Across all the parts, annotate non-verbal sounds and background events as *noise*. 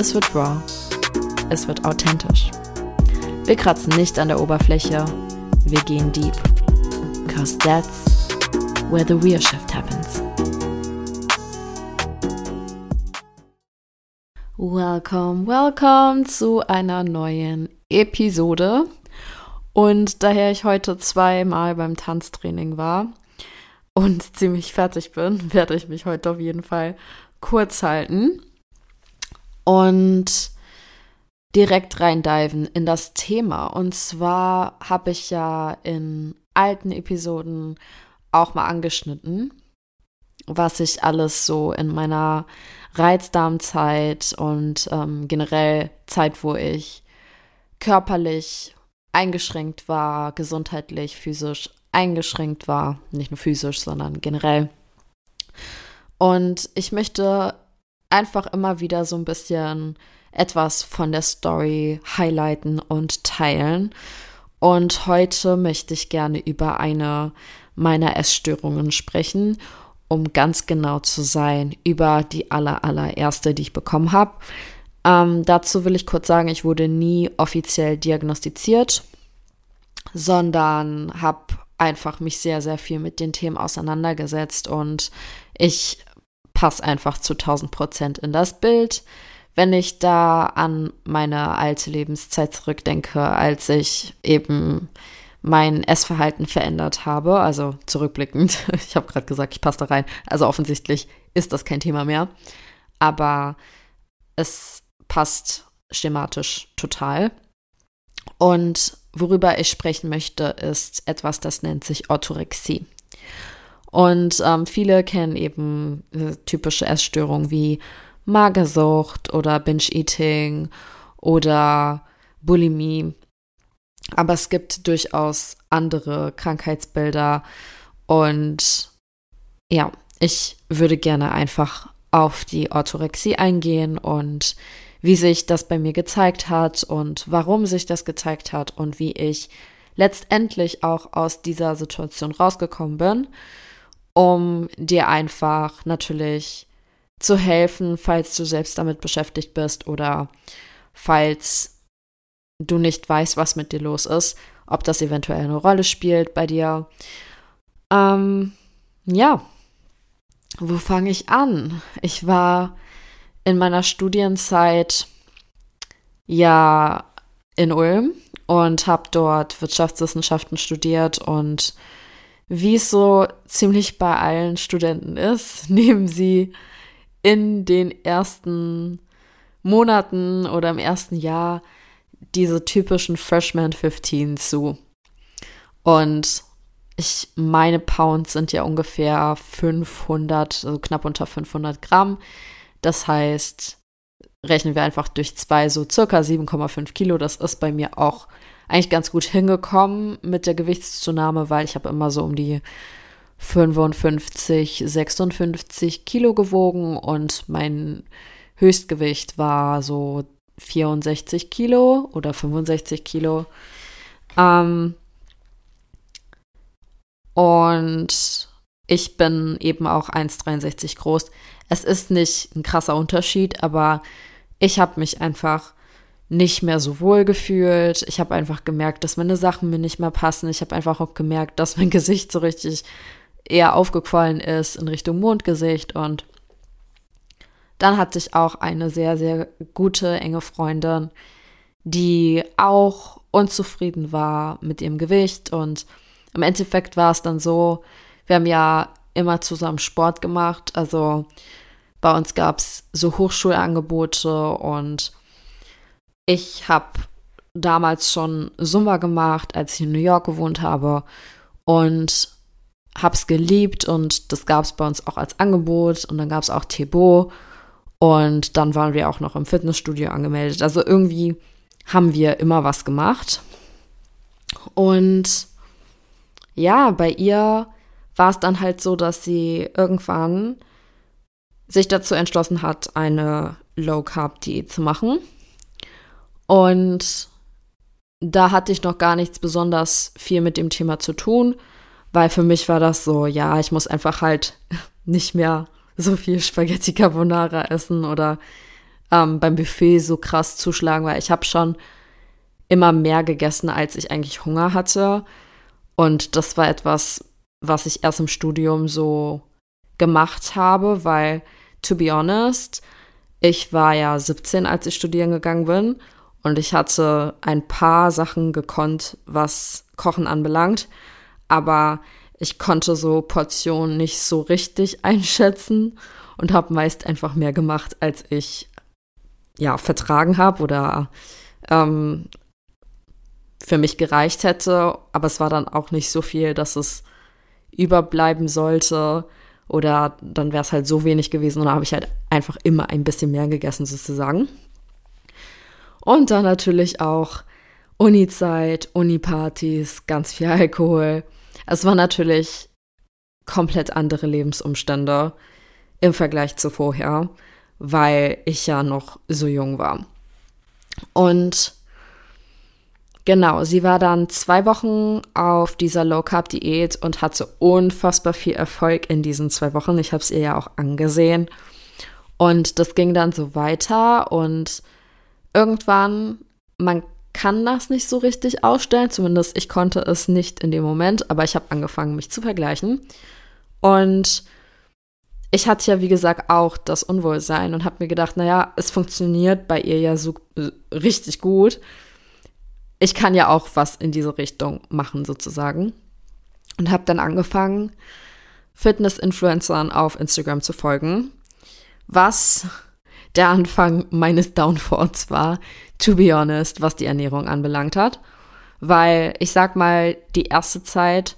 es wird raw, es wird authentisch. Wir kratzen nicht an der Oberfläche, wir gehen deep. Cause that's where the real shift happens. Welcome, welcome zu einer neuen Episode. Und daher ich heute zweimal beim Tanztraining war und *laughs* ziemlich fertig bin, werde ich mich heute auf jeden Fall kurz halten und direkt reindiven in das Thema. Und zwar habe ich ja in alten Episoden auch mal angeschnitten, was ich alles so in meiner Reizdarmzeit und ähm, generell Zeit, wo ich körperlich eingeschränkt war, gesundheitlich, physisch eingeschränkt war, nicht nur physisch, sondern generell. Und ich möchte einfach immer wieder so ein bisschen etwas von der Story highlighten und teilen. Und heute möchte ich gerne über eine meiner Essstörungen sprechen, um ganz genau zu sein, über die aller, allererste, die ich bekommen habe. Ähm, dazu will ich kurz sagen, ich wurde nie offiziell diagnostiziert, sondern habe einfach mich sehr, sehr viel mit den Themen auseinandergesetzt und ich passe einfach zu 1000 Prozent in das Bild. Wenn ich da an meine alte Lebenszeit zurückdenke, als ich eben mein Essverhalten verändert habe, also zurückblickend, *laughs* ich habe gerade gesagt, ich passe da rein, also offensichtlich ist das kein Thema mehr, aber es passt schematisch total. Und worüber ich sprechen möchte, ist etwas, das nennt sich Orthorexie. Und ähm, viele kennen eben äh, typische Essstörungen wie Magersucht oder Binge-Eating oder Bulimie. Aber es gibt durchaus andere Krankheitsbilder. Und ja, ich würde gerne einfach auf die Orthorexie eingehen und wie sich das bei mir gezeigt hat und warum sich das gezeigt hat und wie ich letztendlich auch aus dieser Situation rausgekommen bin um dir einfach natürlich zu helfen, falls du selbst damit beschäftigt bist oder falls du nicht weißt, was mit dir los ist, ob das eventuell eine Rolle spielt bei dir. Ähm, ja, wo fange ich an? Ich war in meiner Studienzeit ja in Ulm und habe dort Wirtschaftswissenschaften studiert und wie es so ziemlich bei allen Studenten ist, *laughs* nehmen sie in den ersten Monaten oder im ersten Jahr diese typischen Freshman 15 zu. Und ich meine Pounds sind ja ungefähr 500, also knapp unter 500 Gramm. Das heißt, rechnen wir einfach durch zwei, so circa 7,5 Kilo. Das ist bei mir auch eigentlich ganz gut hingekommen mit der Gewichtszunahme, weil ich habe immer so um die 55, 56 Kilo gewogen und mein Höchstgewicht war so 64 Kilo oder 65 Kilo. Ähm, und ich bin eben auch 1,63 groß. Es ist nicht ein krasser Unterschied, aber ich habe mich einfach nicht mehr so wohl gefühlt. Ich habe einfach gemerkt, dass meine Sachen mir nicht mehr passen. Ich habe einfach auch gemerkt, dass mein *laughs* Gesicht so richtig eher aufgequollen ist in Richtung Mondgesicht. Und dann hatte ich auch eine sehr, sehr gute, enge Freundin, die auch unzufrieden war mit ihrem Gewicht. Und im Endeffekt war es dann so, wir haben ja immer zusammen Sport gemacht. Also bei uns gab es so Hochschulangebote und ich habe damals schon Zumba gemacht, als ich in New York gewohnt habe und habe es geliebt und das gab es bei uns auch als Angebot und dann gab es auch Tebo Und dann waren wir auch noch im Fitnessstudio angemeldet. Also irgendwie haben wir immer was gemacht. Und ja, bei ihr war es dann halt so, dass sie irgendwann sich dazu entschlossen hat, eine Low Carb Diät zu machen. Und da hatte ich noch gar nichts besonders viel mit dem Thema zu tun, weil für mich war das so, ja, ich muss einfach halt *laughs* nicht mehr so viel Spaghetti Carbonara essen oder ähm, beim Buffet so krass zuschlagen, weil ich habe schon immer mehr gegessen, als ich eigentlich Hunger hatte. Und das war etwas, was ich erst im Studium so gemacht habe, weil, to be honest, ich war ja 17, als ich studieren gegangen bin und ich hatte ein paar Sachen gekonnt, was Kochen anbelangt, aber ich konnte so Portionen nicht so richtig *laughs* einschätzen und habe meist einfach mehr gemacht, als ich ja vertragen habe oder ähm, für mich gereicht hätte. Aber es war dann auch nicht so viel, dass es überbleiben sollte oder dann wäre es halt so wenig gewesen und da habe ich halt einfach immer ein bisschen mehr gegessen sozusagen. Und dann natürlich auch Uni-Zeit, Uni-Partys, ganz viel Alkohol. Es waren natürlich komplett andere Lebensumstände im Vergleich zu vorher, weil ich ja noch so jung war. Und genau, sie war dann zwei Wochen auf dieser Low Carb Diät und hatte unfassbar viel Erfolg in diesen zwei Wochen. Ich habe es ihr ja auch angesehen. Und das ging dann so weiter und irgendwann, man kann das nicht so richtig ausstellen, zumindest ich konnte es nicht in dem Moment, aber ich habe angefangen, mich zu vergleichen. Und ich hatte ja, wie gesagt, auch das Unwohlsein und habe mir gedacht, naja, es funktioniert bei ihr ja so äh, richtig gut. Ich kann ja auch was in diese Richtung machen, sozusagen. Und habe dann angefangen, Fitness-Influencern auf Instagram zu folgen, was der Anfang meines Downfalls war, to be honest, was die Ernährung anbelangt hat. Weil ich sag mal, die erste Zeit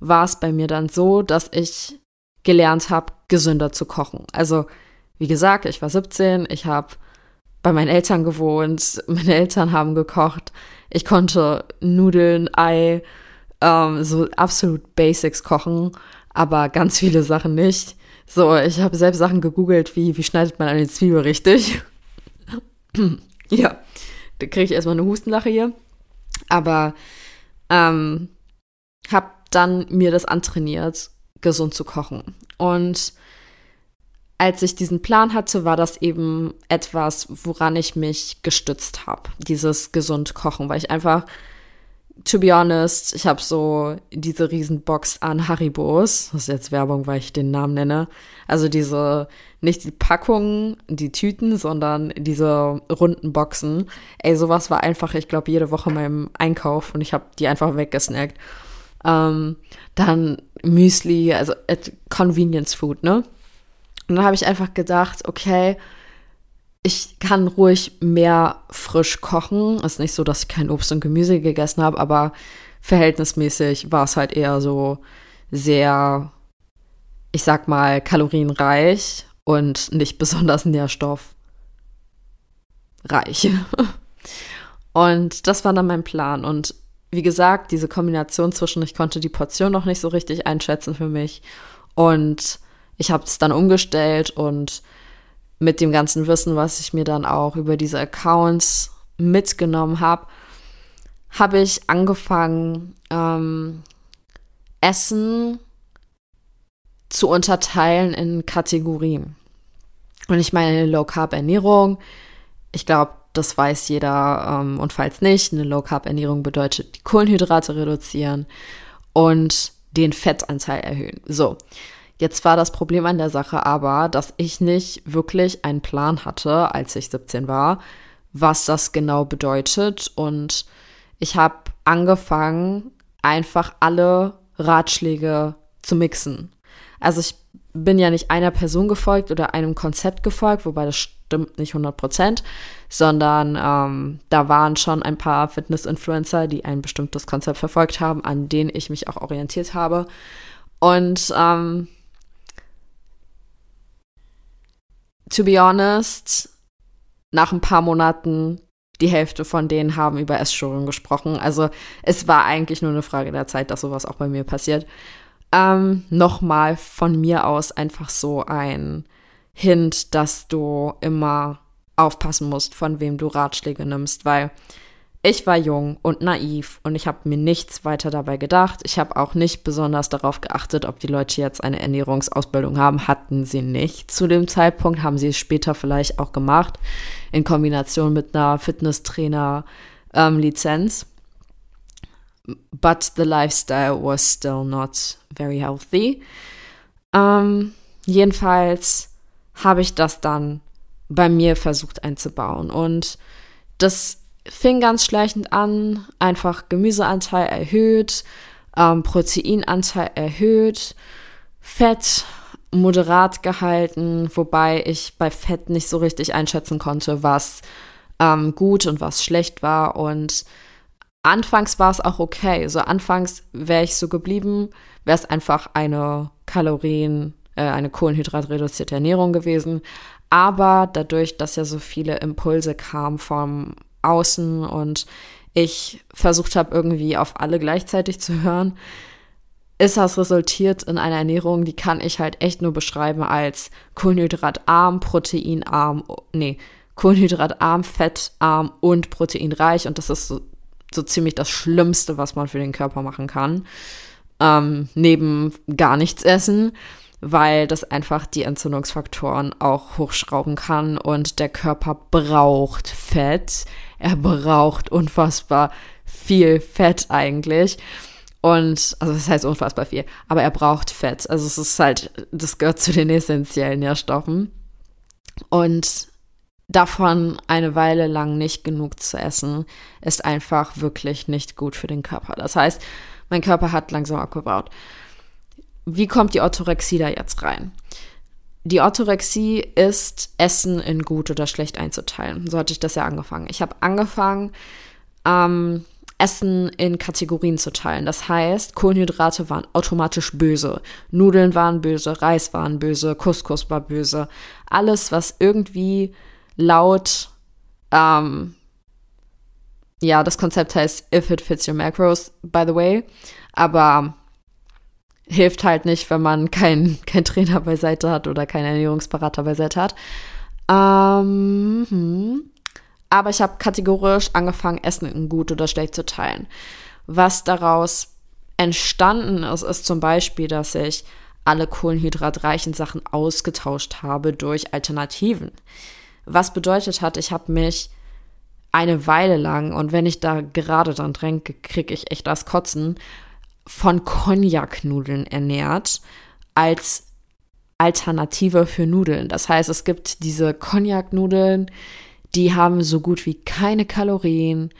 war es bei mir dann so, dass ich gelernt habe, gesünder zu kochen. Also, wie gesagt, ich war 17, ich habe bei meinen Eltern gewohnt, *laughs* meine Eltern haben gekocht, ich konnte Nudeln, Ei, ähm, so absolut Basics kochen, aber ganz viele Sachen nicht. So, ich habe selbst Sachen gegoogelt, wie, wie schneidet man eine Zwiebel richtig? *clears throat* ja, da kriege ich erstmal eine Hustenlache hier. Aber ähm, habe dann mir das antrainiert, gesund zu kochen. Und als ich diesen Plan hatte, war das eben etwas, woran ich mich gestützt habe, dieses gesund kochen, weil ich einfach to be honest, ich habe so diese Riesenbox an Haribos. Das ist jetzt Werbung, weil ich den Namen nenne. Also diese, nicht die Packungen, die Tüten, sondern diese runden Boxen. Ey, sowas war einfach, ich glaube, jede Woche meinem Einkauf und ich habe die einfach weggesnackt. Ähm, dann Müsli, also Convenience Food, ne? Und dann habe ich einfach gedacht, okay, ich kann ruhig mehr frisch kochen. Ist nicht so, dass ich kein Obst und Gemüse gegessen habe, aber verhältnismäßig war es halt eher so sehr, ich sag mal, kalorienreich und nicht besonders nährstoffreich. *laughs* und das war dann mein Plan. Und wie gesagt, diese Kombination zwischen, ich konnte die Portion noch nicht so richtig einschätzen für mich. Und ich habe es dann umgestellt und mit dem ganzen Wissen, was ich mir dann auch über diese Accounts mitgenommen habe, habe ich angefangen, ähm, Essen zu unterteilen in Kategorien. Und ich meine Low Carb Ernährung. Ich glaube, das weiß jeder. Ähm, und falls nicht, eine Low Carb Ernährung bedeutet die Kohlenhydrate reduzieren und den Fettanteil erhöhen. So. Jetzt war das Problem an der Sache aber, dass ich nicht wirklich einen Plan hatte, als ich 17 war, was das genau bedeutet. Und ich habe angefangen, einfach alle Ratschläge zu mixen. Also ich bin ja nicht einer Person gefolgt oder einem Konzept gefolgt, wobei das stimmt nicht 100 Prozent, sondern ähm, da waren schon ein paar Fitness-Influencer, die ein bestimmtes Konzept verfolgt haben, an denen ich mich auch orientiert habe. Und ähm, to be honest, nach ein paar Monaten die Hälfte von denen haben über Essstörungen gesprochen. Also es war eigentlich nur eine Frage der Zeit, dass sowas auch bei mir passiert. Ähm, Nochmal von mir aus einfach so ein Hint, dass du immer aufpassen musst, von wem du Ratschläge nimmst, weil ich war jung und naiv und ich habe mir nichts weiter dabei gedacht. Ich habe auch nicht besonders darauf geachtet, ob die Leute jetzt eine Ernährungsausbildung haben. Hatten sie nicht zu dem Zeitpunkt, haben sie es später vielleicht auch gemacht, in Kombination mit einer Fitnesstrainer-Lizenz. Ähm, But the lifestyle was still not very healthy. Ähm, jedenfalls habe ich das dann bei mir versucht einzubauen und das fing ganz schleichend an, einfach Gemüseanteil erhöht, ähm, Proteinanteil erhöht, Fett moderat gehalten, wobei ich bei Fett nicht so richtig einschätzen konnte, was ähm, gut und was schlecht war. Und anfangs war es auch okay. So anfangs wäre ich so geblieben, wäre es einfach eine Kalorien, äh, eine kohlenhydratreduzierte Ernährung gewesen. Aber dadurch, dass ja so viele Impulse kamen vom außen und ich versucht habe, irgendwie auf alle gleichzeitig zu hören, ist das resultiert in einer Ernährung, die kann ich halt echt nur beschreiben als kohlenhydratarm, proteinarm, nee, kohlenhydratarm, fettarm und proteinreich. Und das ist so, so ziemlich das Schlimmste, was man für den Körper machen kann. Ähm, neben gar nichts essen weil das einfach die Entzündungsfaktoren auch hochschrauben kann und der Körper braucht Fett. Er braucht unfassbar viel Fett eigentlich. Und, also das heißt unfassbar viel, aber er braucht Fett. Also es ist halt, das gehört zu den essentiellen Nährstoffen. Und davon eine Weile lang nicht genug zu essen, ist einfach wirklich nicht gut für den Körper. Das heißt, mein Körper hat langsam abgebaut wie kommt die Orthorexie da jetzt rein? Die Orthorexie ist Essen in gut oder schlecht einzuteilen. So hatte ich das ja angefangen. Ich habe angefangen, ähm, Essen in Kategorien zu teilen. Das heißt, Kohlenhydrate waren automatisch böse, Nudeln waren böse, Reis waren böse, Couscous war böse. Alles, was irgendwie laut, ähm, ja, das Konzept heißt If it fits your macros, by the way. Aber hilft halt nicht, wenn man keinen *laughs* kein Trainer beiseite hat oder keinen Ernährungsberater beiseite hat. Ähm, hm. Aber ich habe kategorisch angefangen, Essen in gut oder schlecht zu teilen. Was daraus entstanden ist, ist zum Beispiel, dass ich alle kohlenhydratreichen Sachen ausgetauscht habe durch Alternativen. Was bedeutet hat, ich habe mich eine Weile lang, und wenn ich da gerade dran tränke, kriege ich echt das Kotzen, von Cognac-Nudeln ernährt als Alternative für Nudeln. Das heißt, es gibt diese Cognac-Nudeln, die haben so gut wie keine Kalorien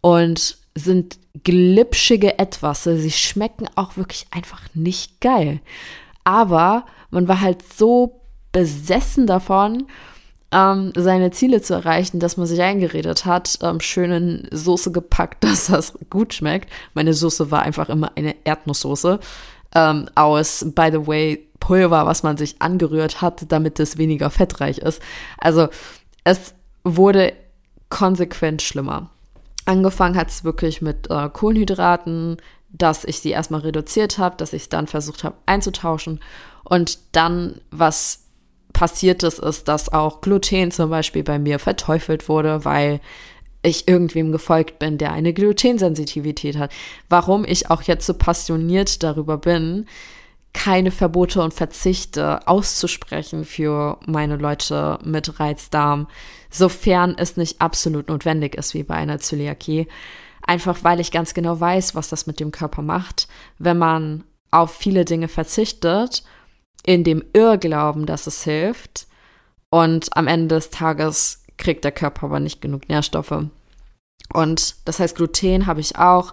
und sind glitschige Etwas. Sie schmecken auch wirklich einfach nicht geil. Aber man war halt so besessen davon, ähm, seine Ziele zu erreichen, dass man sich eingeredet hat, ähm, schön in Soße gepackt, *laughs* dass das gut schmeckt. Meine Soße war einfach immer eine Erdnusssoße ähm, aus, by the way, Pulver, was man sich angerührt hat, damit es weniger fettreich ist. Also es wurde konsequent schlimmer. Angefangen hat es wirklich mit äh, Kohlenhydraten, dass ich sie erstmal reduziert habe, dass ich es dann versucht habe einzutauschen und dann, was passiert ist, ist, dass auch Gluten zum Beispiel bei mir verteufelt wurde, weil ich irgendwem gefolgt bin, der eine Glutensensitivität hat. Warum ich auch jetzt so passioniert darüber bin, keine Verbote und Verzichte auszusprechen für meine Leute mit Reizdarm, sofern es nicht absolut notwendig ist, wie bei einer Zöliakie. Einfach weil ich ganz genau weiß, was das mit dem Körper macht, wenn man auf viele Dinge verzichtet in dem Irrglauben, dass es hilft. Und am Ende des Tages kriegt der Körper aber nicht genug Nährstoffe. Und das heißt, Gluten habe ich auch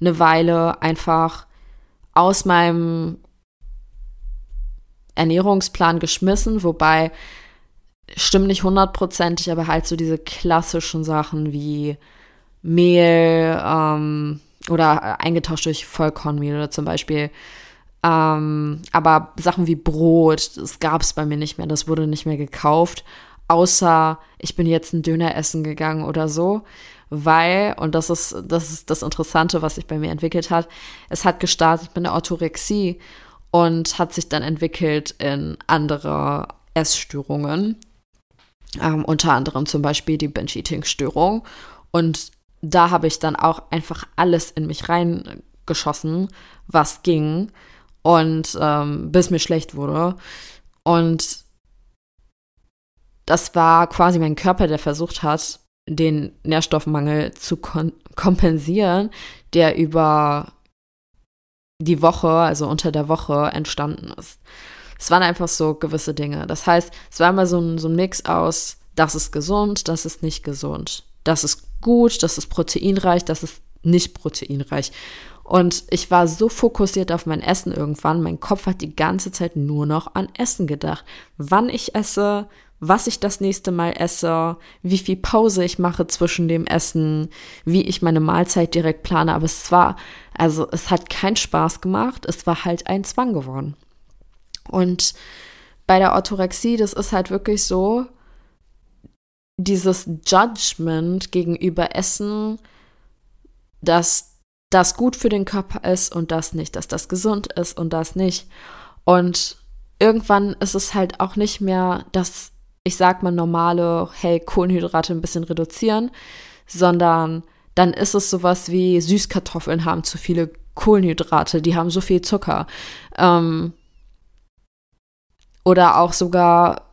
eine Weile einfach aus meinem Ernährungsplan geschmissen, wobei stimmt nicht hundertprozentig, aber halt so diese klassischen Sachen wie Mehl ähm, oder eingetauscht durch Vollkornmehl oder zum Beispiel Ähm, aber Sachen wie Brot, das gab es bei mir nicht mehr, das wurde nicht mehr gekauft, außer ich bin jetzt ein Döner essen gegangen oder so, weil, und das ist, das ist das Interessante, was sich bei mir entwickelt hat, es hat gestartet mit einer Orthorexie und hat sich dann entwickelt in andere Essstörungen, ähm, unter anderem zum Beispiel die Binge-Eating-Störung. Und da habe ich dann auch einfach alles in mich reingeschossen, was ging und ähm, bis mir schlecht wurde. Und das war quasi mein Körper, der versucht hat, den Nährstoffmangel zu kompensieren, der über die Woche, also unter der Woche entstanden ist. Es waren einfach so gewisse Dinge. Das heißt, es war immer so ein, so ein Mix aus, das ist gesund, das ist nicht gesund. Das ist gut, das ist proteinreich, das ist nicht proteinreich. Und ich war so fokussiert auf mein Essen irgendwann, mein Kopf hat die ganze Zeit nur noch an Essen gedacht. Wann ich esse, was ich das nächste Mal esse, wie viel Pause ich mache zwischen dem Essen, wie ich meine Mahlzeit direkt plane. Aber es war, also es hat keinen Spaß gemacht, es war halt ein Zwang geworden. Und bei der Orthorexie, das ist halt wirklich so, dieses Judgment gegenüber Essen, dass das gut für den Körper ist und das nicht, dass das gesund ist und das nicht. Und irgendwann ist es halt auch nicht mehr das, ich sag mal, normale, hey, Kohlenhydrate ein bisschen reduzieren, sondern dann ist es sowas wie Süßkartoffeln haben zu viele Kohlenhydrate, die haben so viel Zucker. Ähm, oder auch sogar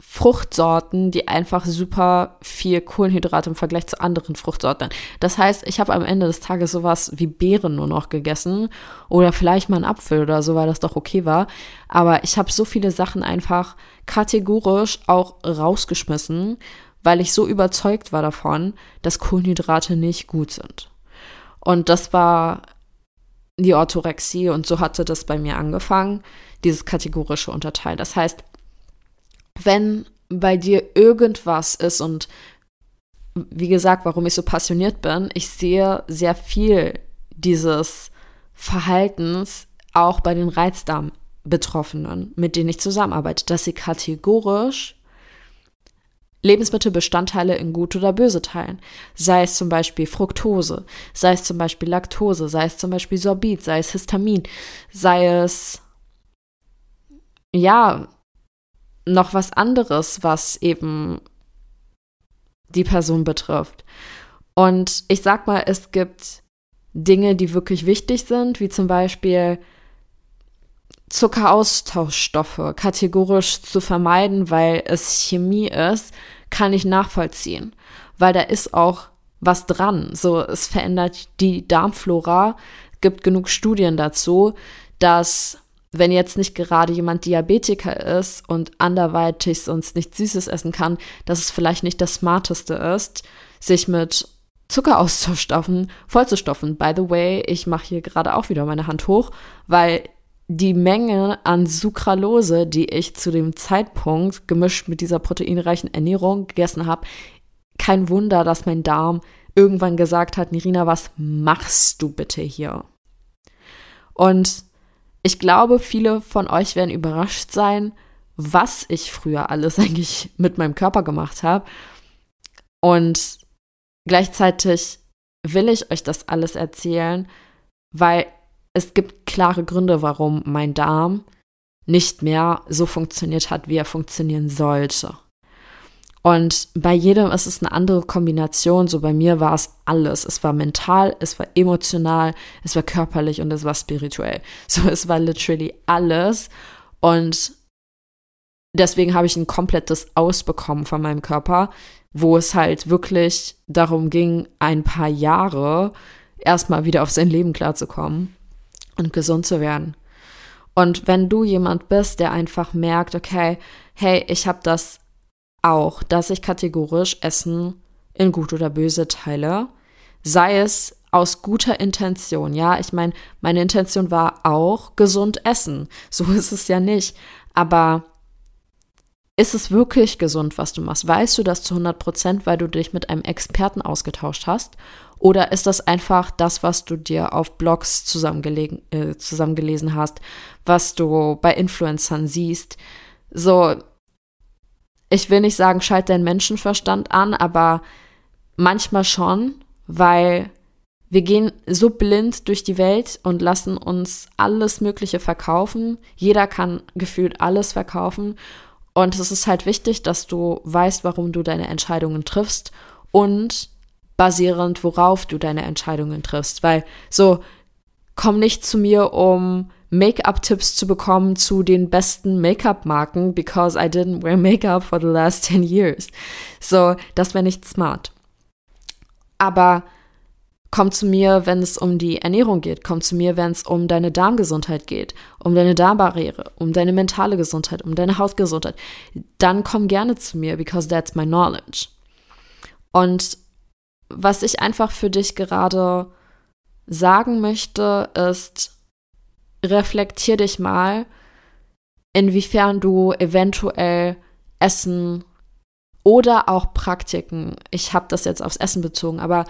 Fruchtsorten, die einfach super viel Kohlenhydrate im Vergleich zu anderen Fruchtsorten. Das heißt, ich habe am Ende des Tages sowas wie Beeren nur noch gegessen oder vielleicht mal einen Apfel oder so, weil das doch okay war. Aber ich habe so viele Sachen einfach kategorisch auch rausgeschmissen, weil ich so überzeugt war davon, dass Kohlenhydrate nicht gut sind. Und das war die Orthorexie und so hatte das bei mir angefangen, dieses kategorische Unterteil. Das heißt, wenn bei dir irgendwas ist und wie gesagt, warum ich so passioniert bin, ich sehe sehr viel dieses Verhaltens auch bei den Reizdarm-Betroffenen, mit denen ich zusammenarbeite, dass sie kategorisch Lebensmittelbestandteile in gut oder böse teilen. Sei es zum Beispiel Fructose, sei es zum Beispiel Laktose, sei es zum Beispiel Sorbit, sei es Histamin, sei es ja noch was anderes, was eben die Person betrifft. Und ich sag mal, es gibt Dinge, die wirklich wichtig sind, wie zum Beispiel Zuckeraustauschstoffe kategorisch zu vermeiden, weil es Chemie ist, kann ich nachvollziehen, weil da ist auch was dran. So, es verändert die Darmflora. Gibt genug Studien dazu, dass wenn jetzt nicht gerade jemand Diabetiker ist und anderweitig sonst nichts Süßes essen kann, dass es vielleicht nicht das Smarteste ist, sich mit Zuckeraustauschstoffen vollzustoffen. By the way, ich mache hier gerade auch wieder meine Hand hoch, weil die Menge an Sucralose, die ich zu dem Zeitpunkt gemischt mit dieser proteinreichen Ernährung gegessen habe, kein Wunder, dass mein Darm irgendwann gesagt hat, Nirina, was machst du bitte hier? Und ich glaube, viele von euch werden überrascht sein, was ich früher alles *laughs* eigentlich mit meinem Körper gemacht habe. Und gleichzeitig will ich euch das alles erzählen, weil es gibt klare Gründe, warum mein Darm nicht mehr so funktioniert hat, wie er funktionieren sollte. Und bei jedem ist es eine andere Kombination. So bei mir war es alles. Es war mental, es war emotional, es war körperlich und es war spirituell. *laughs* So es war literally alles. Und deswegen habe ich ein komplettes Ausbekommen von meinem Körper, wo es halt wirklich darum ging, ein paar Jahre erstmal wieder auf sein Leben klarzukommen und gesund zu werden. Und wenn du jemand bist, der einfach merkt, okay, hey, ich habe das auch, dass ich kategorisch Essen in gut oder böse teile, sei es aus guter Intention. Ja, ich meine, meine Intention war auch gesund essen. *laughs* So ist es ja nicht. Aber ist es wirklich gesund, was du machst? Weißt du das zu 100 Prozent, weil du dich mit einem Experten ausgetauscht hast? Oder ist das einfach das, was du dir auf Blogs äh, zusammengelesen hast, was du bei Influencern siehst? So, ich will nicht sagen, schalt deinen Menschenverstand an, aber manchmal schon, weil wir gehen so blind durch die Welt und lassen uns alles Mögliche verkaufen. Jeder kann gefühlt alles verkaufen. Und es ist halt wichtig, dass du weißt, warum du deine Entscheidungen triffst und basierend, worauf du deine Entscheidungen triffst. Weil so, komm nicht zu mir, um Make-up-Tipps zu bekommen zu den besten Make-up-Marken, because I didn't wear Make-up for the last *laughs* 10 years. So, das wäre nicht smart. Aber Komm zu mir, wenn es um die Ernährung geht. Komm zu mir, wenn es um deine Darmgesundheit geht, um deine Darmbarriere, um deine mentale Gesundheit, um deine Hautgesundheit. Dann komm gerne zu mir, because that's my knowledge. Und was ich einfach für dich gerade sagen möchte, ist, reflektier dich mal, inwiefern du eventuell Essen oder auch Praktiken, ich habe das jetzt aufs Essen bezogen, aber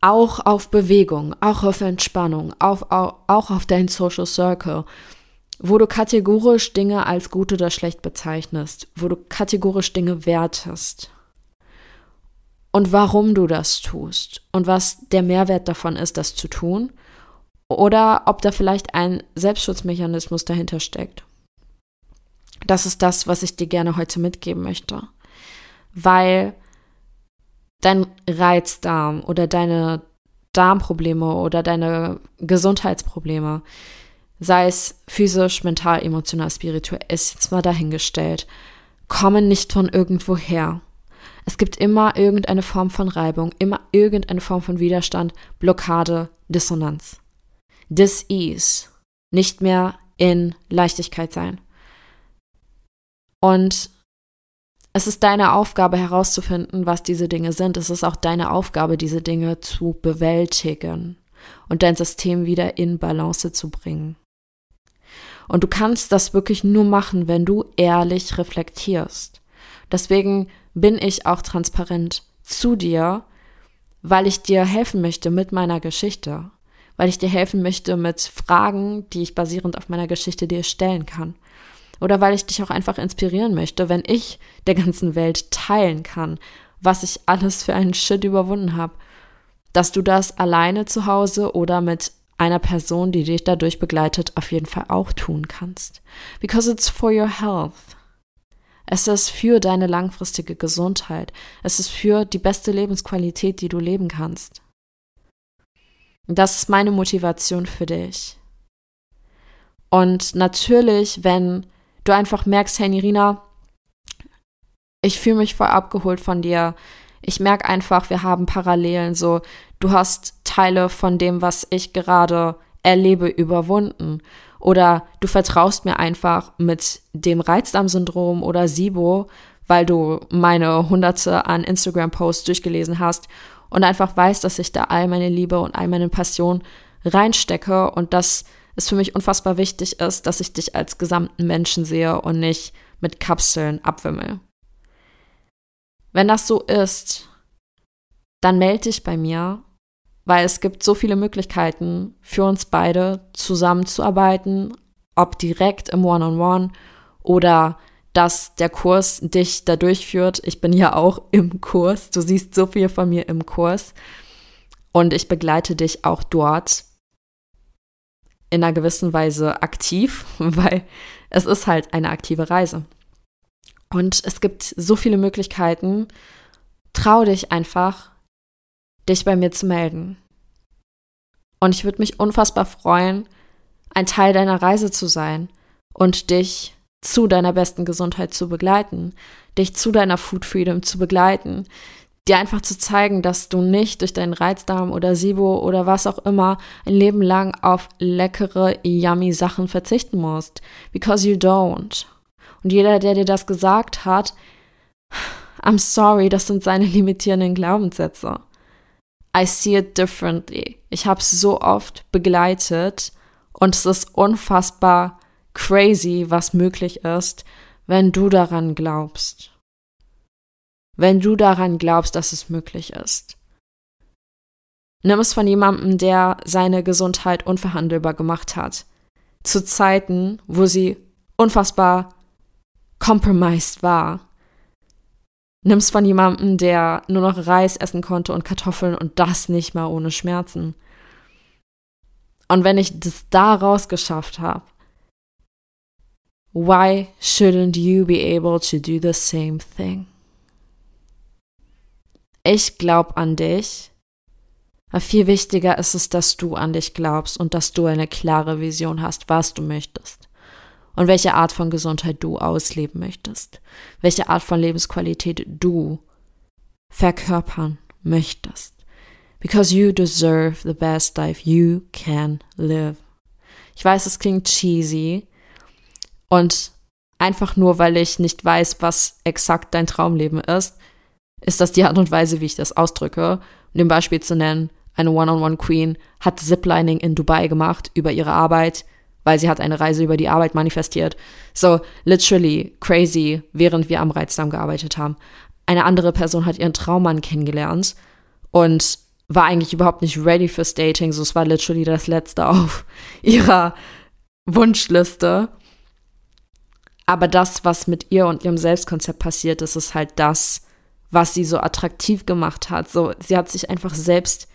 auch auf Bewegung, auch auf Entspannung, auf, auch, auch auf dein Social Circle, wo du kategorisch Dinge als gut oder schlecht bezeichnest, wo du kategorisch Dinge wertest und warum du das tust und was der Mehrwert davon ist, das zu tun oder ob da vielleicht ein Selbstschutzmechanismus dahinter steckt. Das ist das, was ich dir gerne heute mitgeben möchte, weil dein Reizdarm oder deine Darmprobleme oder deine Gesundheitsprobleme, sei es physisch, mental, emotional, spirituell, ist jetzt mal dahingestellt, kommen nicht von irgendwoher. Es gibt immer irgendeine Form von Reibung, immer irgendeine Form von Widerstand, Blockade, Dissonanz. Dis-ease. Nicht mehr in Leichtigkeit sein. Und es ist deine Aufgabe herauszufinden, was diese Dinge sind. Es ist auch deine Aufgabe, diese Dinge zu bewältigen und dein System wieder in Balance zu bringen. Und du kannst das wirklich nur machen, wenn du ehrlich reflektierst. Deswegen bin ich auch transparent zu dir, weil ich dir helfen möchte mit meiner Geschichte, weil ich dir helfen möchte mit Fragen, die ich basierend auf meiner Geschichte dir stellen kann oder weil ich dich auch einfach inspirieren möchte, wenn ich der ganzen Welt teilen kann, was ich alles für einen Shit überwunden habe, dass du das alleine zu Hause oder mit einer Person, die dich dadurch begleitet, auf jeden Fall auch tun kannst. Because it's for your health. Es ist für deine langfristige Gesundheit. Es ist für die beste Lebensqualität, die du leben kannst. Das ist meine Motivation für dich. Und natürlich, wenn du einfach merkst, hey Nirina, ich fühle mich voll abgeholt von dir. Ich merke einfach, wir haben Parallelen. So, du hast Teile von dem, was ich gerade erlebe, überwunden. Oder du vertraust mir einfach mit dem Reizdarmsyndrom oder SIBO, weil du meine hunderte an Instagram-Posts durchgelesen hast und einfach weißt, dass ich da all meine Liebe und all meine Passion reinstecke und dass es für mich unfassbar wichtig ist, dass ich dich als gesamten Menschen sehe und nicht mit Kapseln abwimmel. Wenn das so ist, dann melde dich bei mir, weil es gibt so viele Möglichkeiten für uns beide zusammenzuarbeiten, ob direkt im One-on-One -on -One oder dass der Kurs dich da durchführt. Ich bin ja auch im Kurs. Du siehst so viel von mir im Kurs. Und ich begleite dich auch dort in einer gewissen Weise aktiv, *laughs* weil es ist halt eine aktive Reise. Und es gibt so viele Möglichkeiten. Trau dich einfach, dich bei mir zu melden. Und ich würde mich unfassbar freuen, ein Teil deiner Reise zu sein und dich zu deiner besten Gesundheit zu begleiten, dich zu deiner Food Freedom zu begleiten, dir einfach zu zeigen, dass du nicht durch deinen Reizdarm oder SIBO oder was auch immer ein Leben lang auf leckere, yummy Sachen verzichten musst. Because you don't. Und jeder, der dir das gesagt hat, I'm sorry, das sind seine limitierenden Glaubenssätze. I see it differently. Ich habe es so oft begleitet und es ist unfassbar crazy, was möglich ist, wenn du daran glaubst. Wenn du daran glaubst, dass es möglich ist. Nimm es von jemandem, der seine Gesundheit unverhandelbar gemacht hat. Zu Zeiten, wo sie unfassbar compromised war. Nimm es von jemandem, der nur noch Reis essen konnte und Kartoffeln und das nicht mal ohne Schmerzen. Und wenn ich das da rausgeschafft habe, why shouldn't you be able to do the same thing? Ich glaube an dich aber viel wichtiger ist es, dass du an dich glaubst und dass du eine klare Vision hast, was du möchtest und welche Art von Gesundheit du ausleben möchtest, welche Art von Lebensqualität du verkörpern möchtest. Because you deserve the best life you can live. Ich weiß, es klingt cheesy und einfach nur, weil ich nicht weiß, was exakt dein Traumleben ist, ist das die Art und Weise, wie ich das ausdrücke. Um dem Beispiel zu nennen, eine One-on-One-Queen, hat Ziplining in Dubai gemacht über ihre Arbeit, weil sie hat eine Reise über die Arbeit manifestiert. So, literally crazy, während wir am Reizdarm gearbeitet haben. Eine andere Person hat ihren Traummann kennengelernt und war eigentlich überhaupt nicht ready fürs Dating. So, es war literally das letzte auf *laughs* ihrer Wunschliste. Aber das, was mit ihr und ihrem Selbstkonzept passiert ist, ist halt das, was sie so attraktiv gemacht hat. So, sie hat sich einfach selbst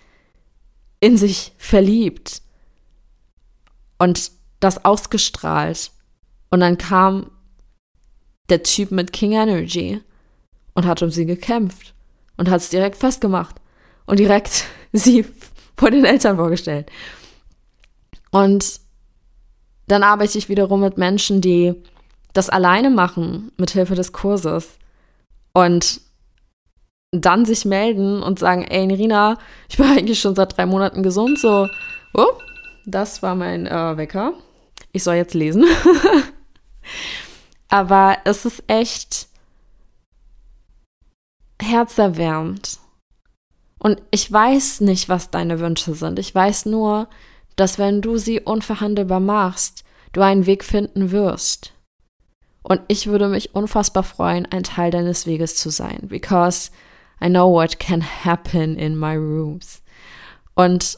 in sich verliebt und das ausgestrahlt. Und dann kam der Typ mit King Energy und hat um sie gekämpft und hat es direkt festgemacht und direkt *laughs* sie vor den Eltern vorgestellt. Und dann arbeite ich wiederum mit Menschen, die das alleine machen, mit Hilfe des Kurses. Und dann sich melden und sagen, ey Nirina, ich bin *laughs* eigentlich schon seit drei Monaten gesund, so, oh, das war mein äh, Wecker. Ich soll jetzt lesen. *laughs* Aber es ist echt herzerwärmend. Und ich weiß nicht, was deine Wünsche sind. Ich weiß nur, dass wenn du sie unverhandelbar machst, du einen Weg finden wirst. Und ich würde mich unfassbar freuen, ein Teil deines Weges zu sein, because I know what can happen in my rooms. Und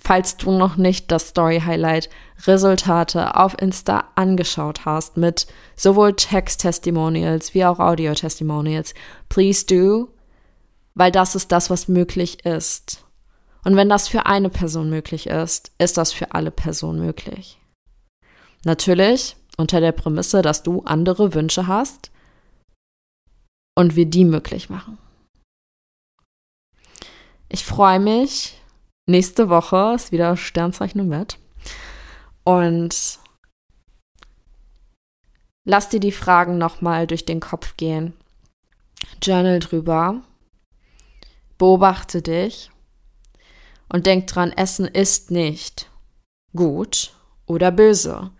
falls du noch nicht das Story Highlight Resultate auf Insta angeschaut hast mit sowohl Text Testimonials wie auch Audio Testimonials, please do, weil das ist das, was möglich ist. Und wenn das für eine Person möglich ist, ist das für alle Personen möglich. Natürlich unter der Prämisse, dass du andere Wünsche hast und wir die möglich machen. Ich freue mich. Nächste Woche ist wieder Sternzeichen im Bett. Und lass dir die Fragen nochmal durch den Kopf gehen. Journal drüber. Beobachte dich. Und denk dran, Essen ist nicht gut oder böse.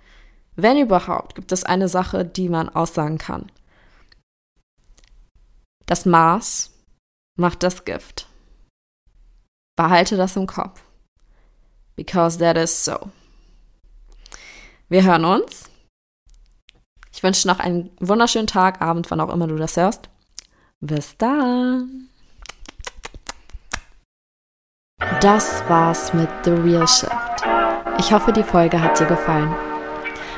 Wenn überhaupt, gibt es eine Sache, die man aussagen kann. Das Maß macht das Gift. Behalte das im Kopf. Because that is so. Wir hören uns. Ich wünsche noch einen wunderschönen Tag, Abend, wann auch immer du das hörst. Bis dann. Das war's mit The Real Shift. Ich hoffe, die Folge hat dir gefallen.